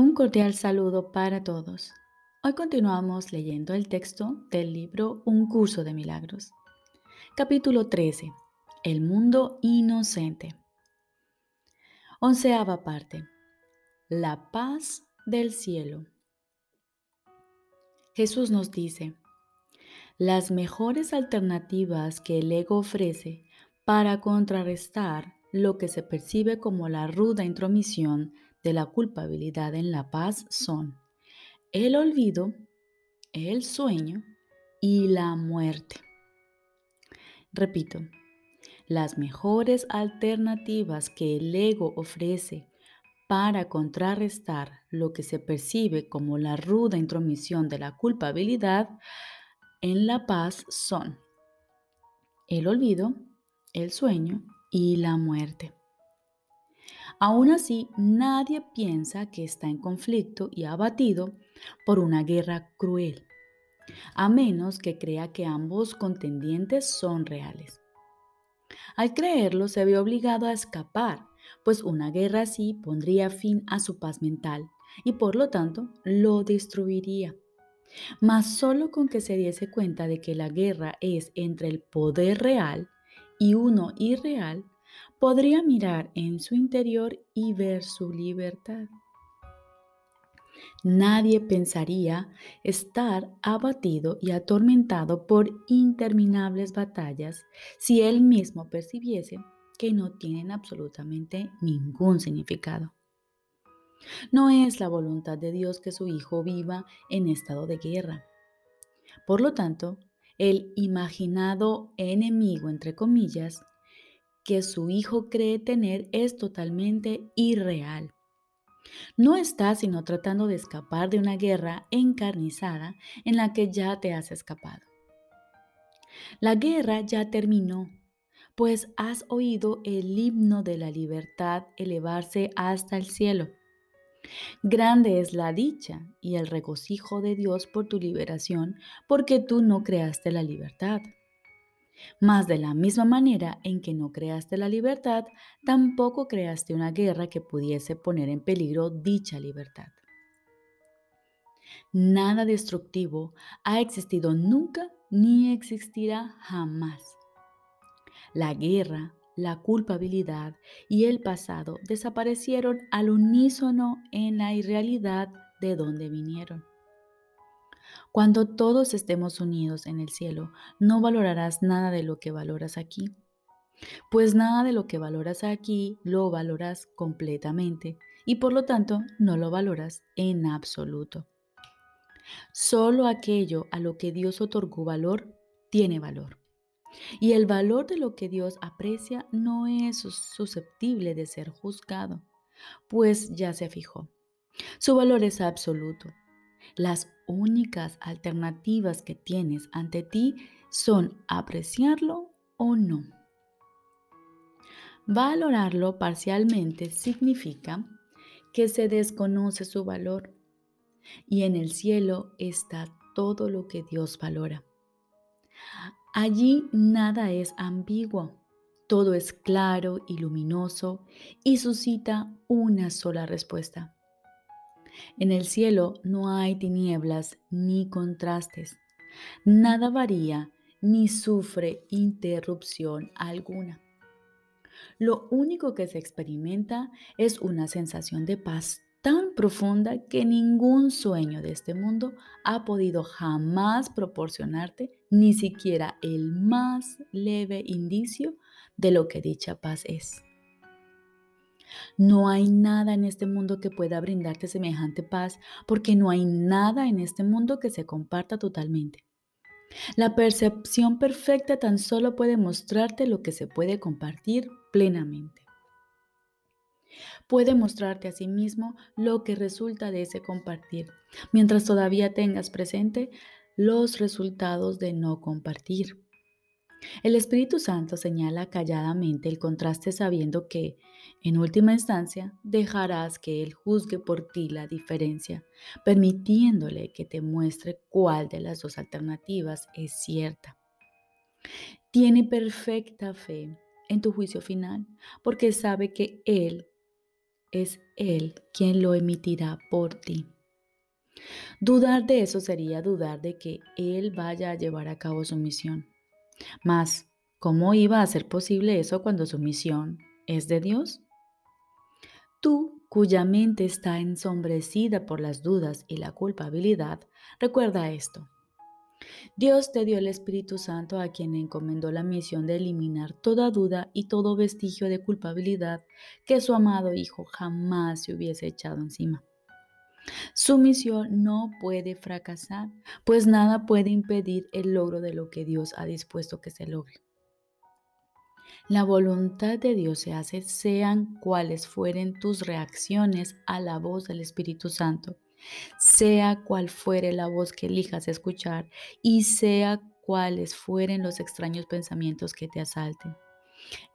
Un cordial saludo para todos. Hoy continuamos leyendo el texto del libro Un curso de milagros. Capítulo 13. El mundo inocente. Onceava parte. La paz del cielo. Jesús nos dice, las mejores alternativas que el ego ofrece para contrarrestar lo que se percibe como la ruda intromisión de la culpabilidad en la paz son el olvido, el sueño y la muerte. Repito, las mejores alternativas que el ego ofrece para contrarrestar lo que se percibe como la ruda intromisión de la culpabilidad en la paz son el olvido, el sueño y la muerte. Aún así, nadie piensa que está en conflicto y abatido por una guerra cruel, a menos que crea que ambos contendientes son reales. Al creerlo, se ve obligado a escapar, pues una guerra así pondría fin a su paz mental y por lo tanto lo destruiría. Mas solo con que se diese cuenta de que la guerra es entre el poder real y uno irreal, podría mirar en su interior y ver su libertad. Nadie pensaría estar abatido y atormentado por interminables batallas si él mismo percibiese que no tienen absolutamente ningún significado. No es la voluntad de Dios que su Hijo viva en estado de guerra. Por lo tanto, el imaginado enemigo, entre comillas, que su hijo cree tener es totalmente irreal. No estás sino tratando de escapar de una guerra encarnizada en la que ya te has escapado. La guerra ya terminó, pues has oído el himno de la libertad elevarse hasta el cielo. Grande es la dicha y el regocijo de Dios por tu liberación, porque tú no creaste la libertad. Mas de la misma manera en que no creaste la libertad, tampoco creaste una guerra que pudiese poner en peligro dicha libertad. Nada destructivo ha existido nunca ni existirá jamás. La guerra, la culpabilidad y el pasado desaparecieron al unísono en la irrealidad de donde vinieron. Cuando todos estemos unidos en el cielo, no valorarás nada de lo que valoras aquí, pues nada de lo que valoras aquí lo valoras completamente y por lo tanto no lo valoras en absoluto. Solo aquello a lo que Dios otorgó valor tiene valor. Y el valor de lo que Dios aprecia no es susceptible de ser juzgado, pues ya se fijó. Su valor es absoluto las únicas alternativas que tienes ante ti son apreciarlo o no. Valorarlo parcialmente significa que se desconoce su valor y en el cielo está todo lo que Dios valora. Allí nada es ambiguo, todo es claro y luminoso y suscita una sola respuesta. En el cielo no hay tinieblas ni contrastes. Nada varía ni sufre interrupción alguna. Lo único que se experimenta es una sensación de paz tan profunda que ningún sueño de este mundo ha podido jamás proporcionarte ni siquiera el más leve indicio de lo que dicha paz es. No hay nada en este mundo que pueda brindarte semejante paz porque no hay nada en este mundo que se comparta totalmente. La percepción perfecta tan solo puede mostrarte lo que se puede compartir plenamente. Puede mostrarte a sí mismo lo que resulta de ese compartir, mientras todavía tengas presente los resultados de no compartir. El Espíritu Santo señala calladamente el contraste sabiendo que, en última instancia, dejarás que Él juzgue por ti la diferencia, permitiéndole que te muestre cuál de las dos alternativas es cierta. Tiene perfecta fe en tu juicio final porque sabe que Él es Él quien lo emitirá por ti. Dudar de eso sería dudar de que Él vaya a llevar a cabo su misión. Mas, ¿cómo iba a ser posible eso cuando su misión es de Dios? Tú, cuya mente está ensombrecida por las dudas y la culpabilidad, recuerda esto. Dios te dio el Espíritu Santo a quien encomendó la misión de eliminar toda duda y todo vestigio de culpabilidad que su amado Hijo jamás se hubiese echado encima. Su misión no puede fracasar, pues nada puede impedir el logro de lo que Dios ha dispuesto que se logre. La voluntad de Dios se hace sean cuales fueren tus reacciones a la voz del Espíritu Santo, sea cual fuere la voz que elijas escuchar y sea cuales fueren los extraños pensamientos que te asalten.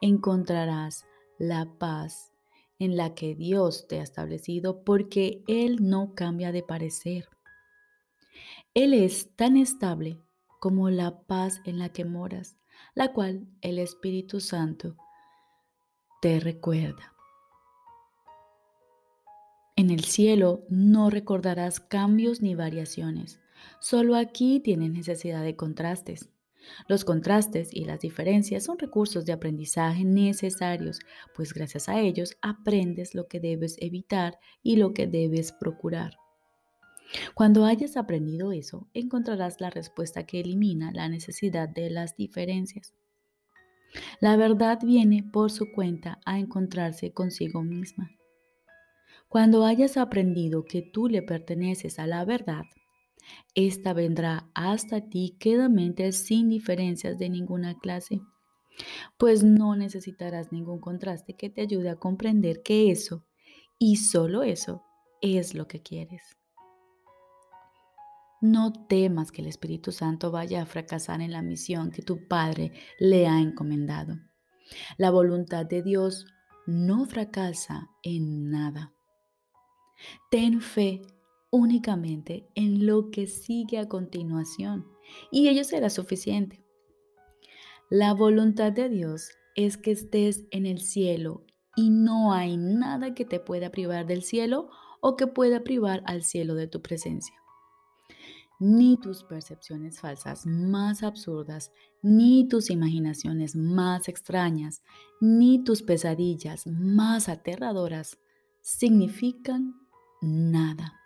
Encontrarás la paz en la que Dios te ha establecido porque Él no cambia de parecer. Él es tan estable como la paz en la que moras, la cual el Espíritu Santo te recuerda. En el cielo no recordarás cambios ni variaciones. Solo aquí tienes necesidad de contrastes. Los contrastes y las diferencias son recursos de aprendizaje necesarios, pues gracias a ellos aprendes lo que debes evitar y lo que debes procurar. Cuando hayas aprendido eso, encontrarás la respuesta que elimina la necesidad de las diferencias. La verdad viene por su cuenta a encontrarse consigo misma. Cuando hayas aprendido que tú le perteneces a la verdad, esta vendrá hasta ti quedamente sin diferencias de ninguna clase, pues no necesitarás ningún contraste que te ayude a comprender que eso, y solo eso, es lo que quieres. No temas que el Espíritu Santo vaya a fracasar en la misión que tu Padre le ha encomendado. La voluntad de Dios no fracasa en nada. Ten fe únicamente en lo que sigue a continuación y ello será suficiente. La voluntad de Dios es que estés en el cielo y no hay nada que te pueda privar del cielo o que pueda privar al cielo de tu presencia. Ni tus percepciones falsas más absurdas, ni tus imaginaciones más extrañas, ni tus pesadillas más aterradoras significan nada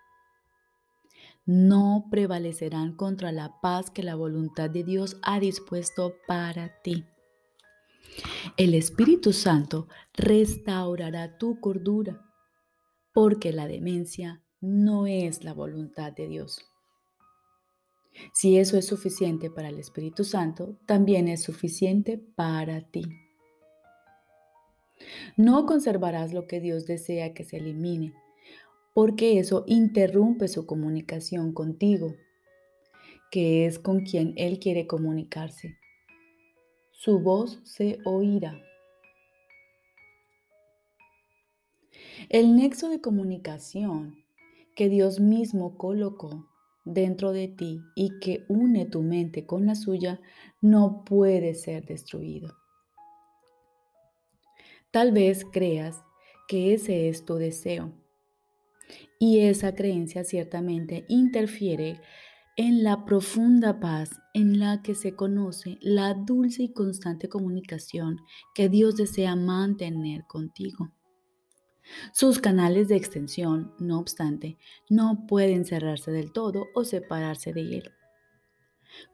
no prevalecerán contra la paz que la voluntad de Dios ha dispuesto para ti. El Espíritu Santo restaurará tu cordura, porque la demencia no es la voluntad de Dios. Si eso es suficiente para el Espíritu Santo, también es suficiente para ti. No conservarás lo que Dios desea que se elimine, porque eso interrumpe su comunicación contigo, que es con quien Él quiere comunicarse. Su voz se oirá. El nexo de comunicación que Dios mismo colocó dentro de ti y que une tu mente con la suya no puede ser destruido. Tal vez creas que ese es tu deseo y esa creencia ciertamente interfiere en la profunda paz en la que se conoce la dulce y constante comunicación que Dios desea mantener contigo. Sus canales de extensión, no obstante, no pueden cerrarse del todo o separarse de él.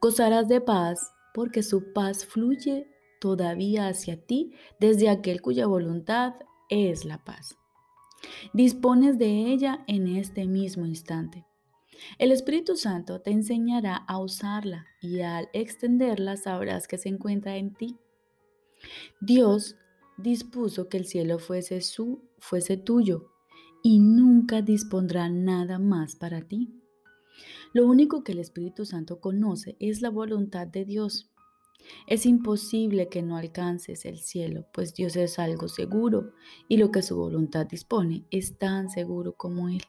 Gozarás de paz porque su paz fluye todavía hacia ti desde aquel cuya voluntad es la paz. Dispones de ella en este mismo instante. El Espíritu Santo te enseñará a usarla y al extenderla sabrás que se encuentra en ti. Dios dispuso que el cielo fuese su, fuese tuyo y nunca dispondrá nada más para ti. Lo único que el Espíritu Santo conoce es la voluntad de Dios. Es imposible que no alcances el cielo, pues Dios es algo seguro y lo que su voluntad dispone es tan seguro como Él.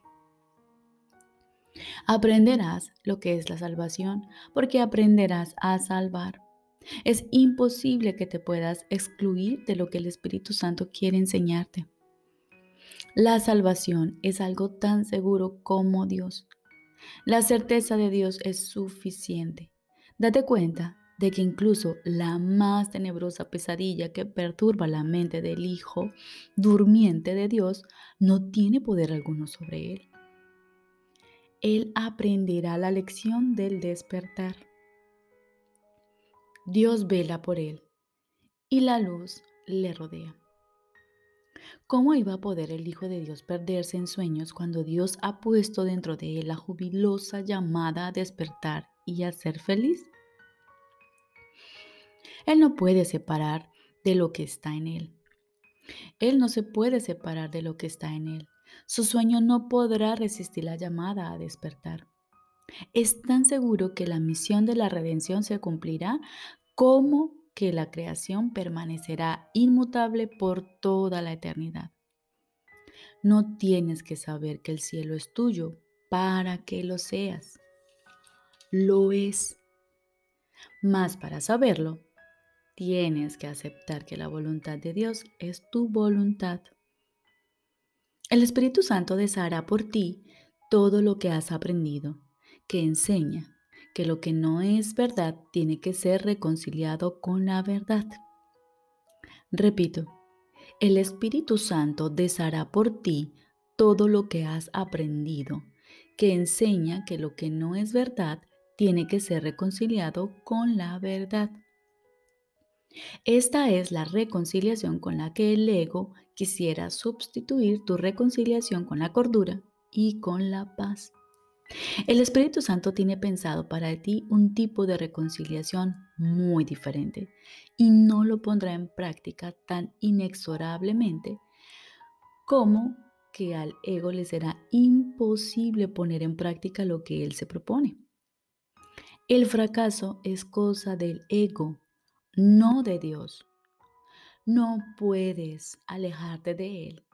Aprenderás lo que es la salvación, porque aprenderás a salvar. Es imposible que te puedas excluir de lo que el Espíritu Santo quiere enseñarte. La salvación es algo tan seguro como Dios. La certeza de Dios es suficiente. Date cuenta de que incluso la más tenebrosa pesadilla que perturba la mente del Hijo durmiente de Dios no tiene poder alguno sobre él. Él aprenderá la lección del despertar. Dios vela por él y la luz le rodea. ¿Cómo iba a poder el Hijo de Dios perderse en sueños cuando Dios ha puesto dentro de él la jubilosa llamada a despertar y a ser feliz? Él no puede separar de lo que está en él. Él no se puede separar de lo que está en él. Su sueño no podrá resistir la llamada a despertar. Es tan seguro que la misión de la redención se cumplirá como que la creación permanecerá inmutable por toda la eternidad. No tienes que saber que el cielo es tuyo para que lo seas. Lo es. Más para saberlo, tienes que aceptar que la voluntad de Dios es tu voluntad. El Espíritu Santo deshará por ti todo lo que has aprendido, que enseña que lo que no es verdad tiene que ser reconciliado con la verdad. Repito, el Espíritu Santo deshará por ti todo lo que has aprendido, que enseña que lo que no es verdad tiene que ser reconciliado con la verdad. Esta es la reconciliación con la que el ego quisiera sustituir tu reconciliación con la cordura y con la paz. El Espíritu Santo tiene pensado para ti un tipo de reconciliación muy diferente y no lo pondrá en práctica tan inexorablemente como que al ego le será imposible poner en práctica lo que él se propone. El fracaso es cosa del ego, no de Dios. No puedes alejarte de Él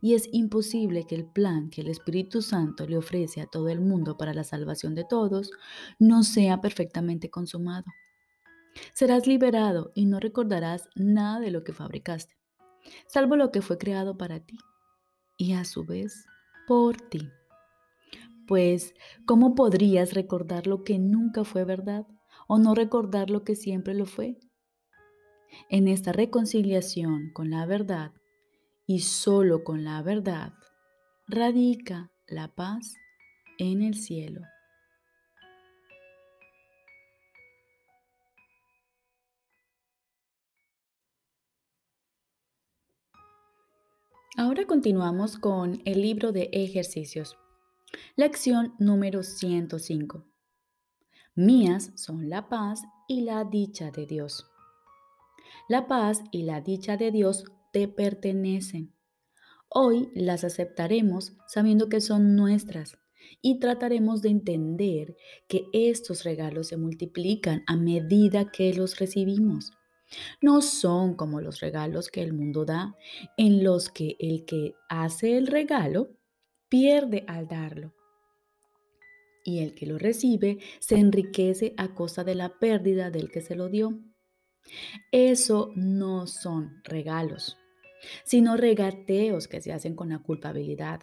y es imposible que el plan que el Espíritu Santo le ofrece a todo el mundo para la salvación de todos no sea perfectamente consumado. Serás liberado y no recordarás nada de lo que fabricaste, salvo lo que fue creado para ti y a su vez por ti. Pues, ¿cómo podrías recordar lo que nunca fue verdad o no recordar lo que siempre lo fue? En esta reconciliación con la verdad y solo con la verdad radica la paz en el cielo. Ahora continuamos con el libro de ejercicios. Lección número 105. Mías son la paz y la dicha de Dios. La paz y la dicha de Dios te pertenecen. Hoy las aceptaremos sabiendo que son nuestras y trataremos de entender que estos regalos se multiplican a medida que los recibimos. No son como los regalos que el mundo da, en los que el que hace el regalo pierde al darlo. Y el que lo recibe se enriquece a costa de la pérdida del que se lo dio. Eso no son regalos sino regateos que se hacen con la culpabilidad.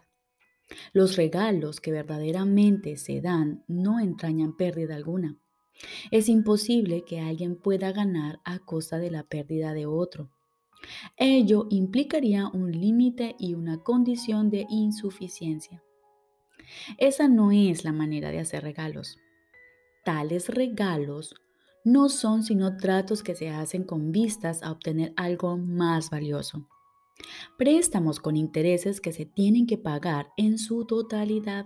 Los regalos que verdaderamente se dan no entrañan pérdida alguna. Es imposible que alguien pueda ganar a costa de la pérdida de otro. Ello implicaría un límite y una condición de insuficiencia. Esa no es la manera de hacer regalos. Tales regalos no son sino tratos que se hacen con vistas a obtener algo más valioso. Préstamos con intereses que se tienen que pagar en su totalidad.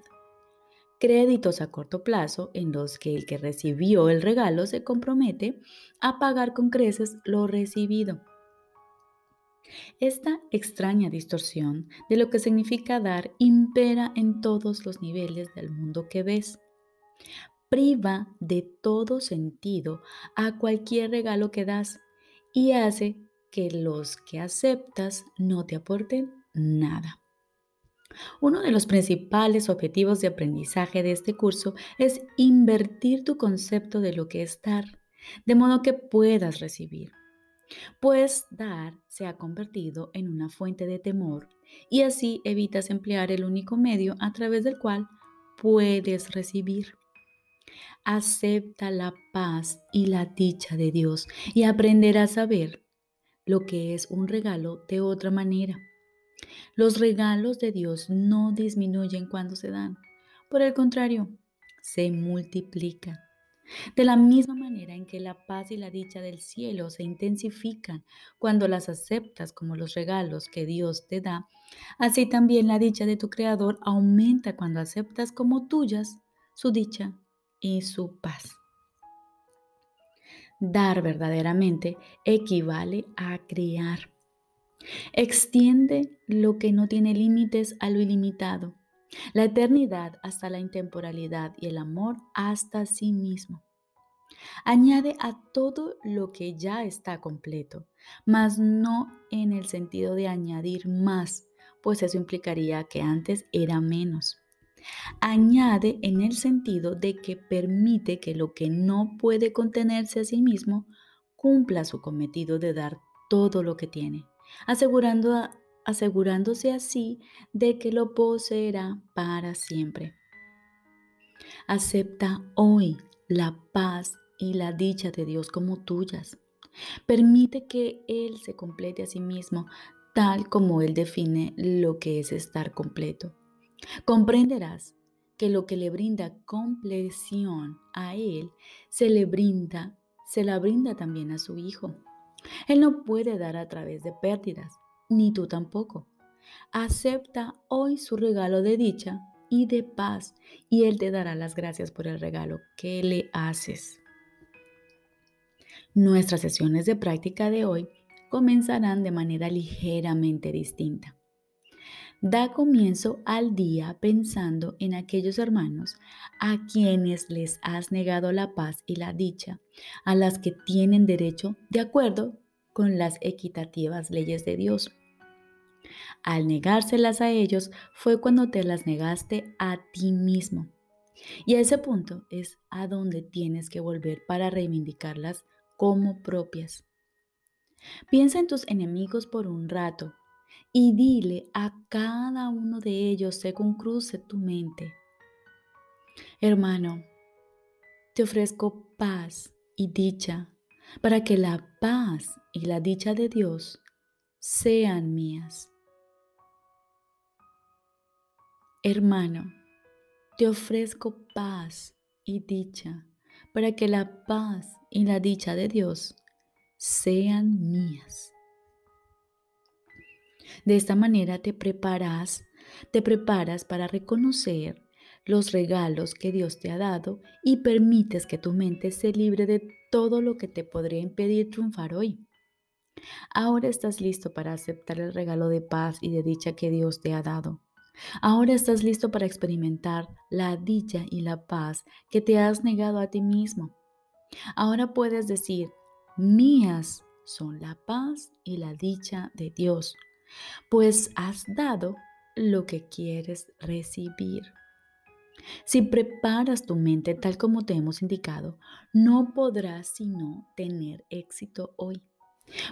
Créditos a corto plazo en los que el que recibió el regalo se compromete a pagar con creces lo recibido. Esta extraña distorsión de lo que significa dar impera en todos los niveles del mundo que ves. Priva de todo sentido a cualquier regalo que das y hace que los que aceptas no te aporten nada. Uno de los principales objetivos de aprendizaje de este curso es invertir tu concepto de lo que es dar, de modo que puedas recibir. pues dar se ha convertido en una fuente de temor y así evitas emplear el único medio a través del cual puedes recibir. Acepta la paz y la dicha de Dios y aprenderás a ver lo que es un regalo de otra manera. Los regalos de Dios no disminuyen cuando se dan, por el contrario, se multiplican. De la misma manera en que la paz y la dicha del cielo se intensifican cuando las aceptas como los regalos que Dios te da, así también la dicha de tu Creador aumenta cuando aceptas como tuyas su dicha y su paz. Dar verdaderamente equivale a crear. Extiende lo que no tiene límites a lo ilimitado la eternidad hasta la intemporalidad y el amor hasta sí mismo. Añade a todo lo que ya está completo, mas no en el sentido de añadir más, pues eso implicaría que antes era menos. Añade en el sentido de que permite que lo que no puede contenerse a sí mismo cumpla su cometido de dar todo lo que tiene, asegurándose así de que lo poseerá para siempre. Acepta hoy la paz y la dicha de Dios como tuyas. Permite que Él se complete a sí mismo tal como Él define lo que es estar completo. Comprenderás que lo que le brinda compleción a Él se le brinda, se la brinda también a su Hijo. Él no puede dar a través de pérdidas, ni tú tampoco. Acepta hoy su regalo de dicha y de paz y Él te dará las gracias por el regalo que le haces. Nuestras sesiones de práctica de hoy comenzarán de manera ligeramente distinta. Da comienzo al día pensando en aquellos hermanos a quienes les has negado la paz y la dicha, a las que tienen derecho de acuerdo con las equitativas leyes de Dios. Al negárselas a ellos fue cuando te las negaste a ti mismo. Y a ese punto es a donde tienes que volver para reivindicarlas como propias. Piensa en tus enemigos por un rato y dile a cada uno de ellos según cruce tu mente. Hermano, te ofrezco paz y dicha para que la paz y la dicha de Dios sean mías. Hermano, te ofrezco paz y dicha para que la paz y la dicha de Dios sean mías. De esta manera te preparas, te preparas para reconocer los regalos que Dios te ha dado y permites que tu mente se libre de todo lo que te podría impedir triunfar hoy. Ahora estás listo para aceptar el regalo de paz y de dicha que Dios te ha dado. Ahora estás listo para experimentar la dicha y la paz que te has negado a ti mismo. Ahora puedes decir, mías son la paz y la dicha de Dios, pues has dado lo que quieres recibir. Si preparas tu mente tal como te hemos indicado, no podrás sino tener éxito hoy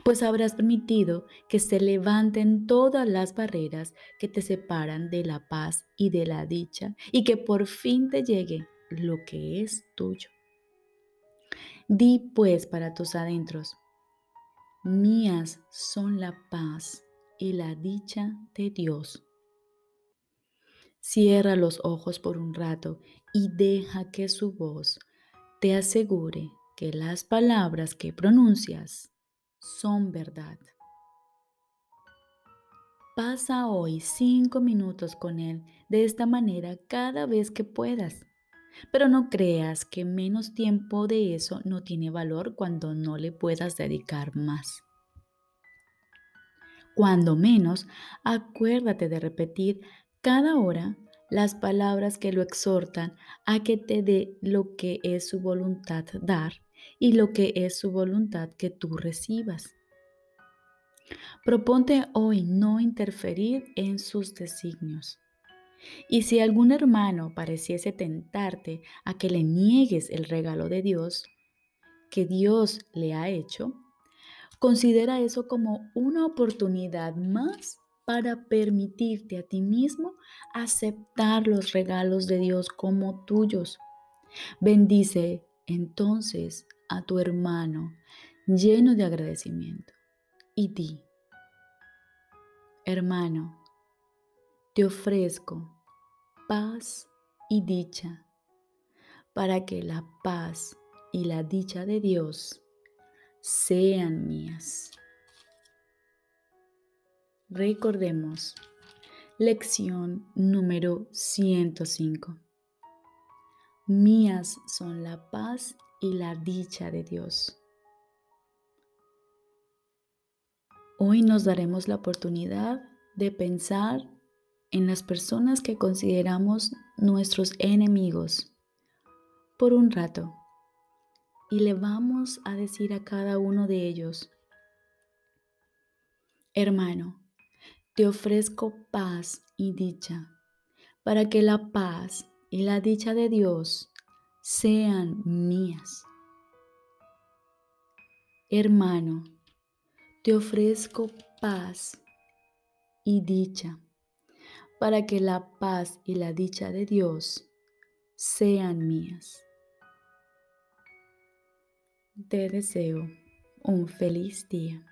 pues habrás permitido que se levanten todas las barreras que te separan de la paz y de la dicha y que por fin te llegue lo que es tuyo. Di pues para tus adentros, mías son la paz y la dicha de Dios. Cierra los ojos por un rato y deja que su voz te asegure que las palabras que pronuncias son verdad. Pasa hoy cinco minutos con Él de esta manera cada vez que puedas. Pero no creas que menos tiempo de eso no tiene valor cuando no le puedas dedicar más. Cuando menos, acuérdate de repetir cada hora las palabras que lo exhortan a que te dé lo que es su voluntad dar y lo que es su voluntad que tú recibas. Proponte hoy no interferir en sus designios. Y si algún hermano pareciese tentarte a que le niegues el regalo de Dios que Dios le ha hecho, Considera eso como una oportunidad más para permitirte a ti mismo aceptar los regalos de Dios como tuyos. Bendice entonces a tu hermano lleno de agradecimiento y di, hermano, te ofrezco paz y dicha para que la paz y la dicha de Dios sean mías. Recordemos, lección número 105. Mías son la paz y la dicha de Dios. Hoy nos daremos la oportunidad de pensar en las personas que consideramos nuestros enemigos por un rato y le vamos a decir a cada uno de ellos, hermano, te ofrezco paz y dicha, para que la paz y la dicha de Dios sean mías. Hermano, te ofrezco paz y dicha, para que la paz y la dicha de Dios sean mías. Te deseo un feliz día.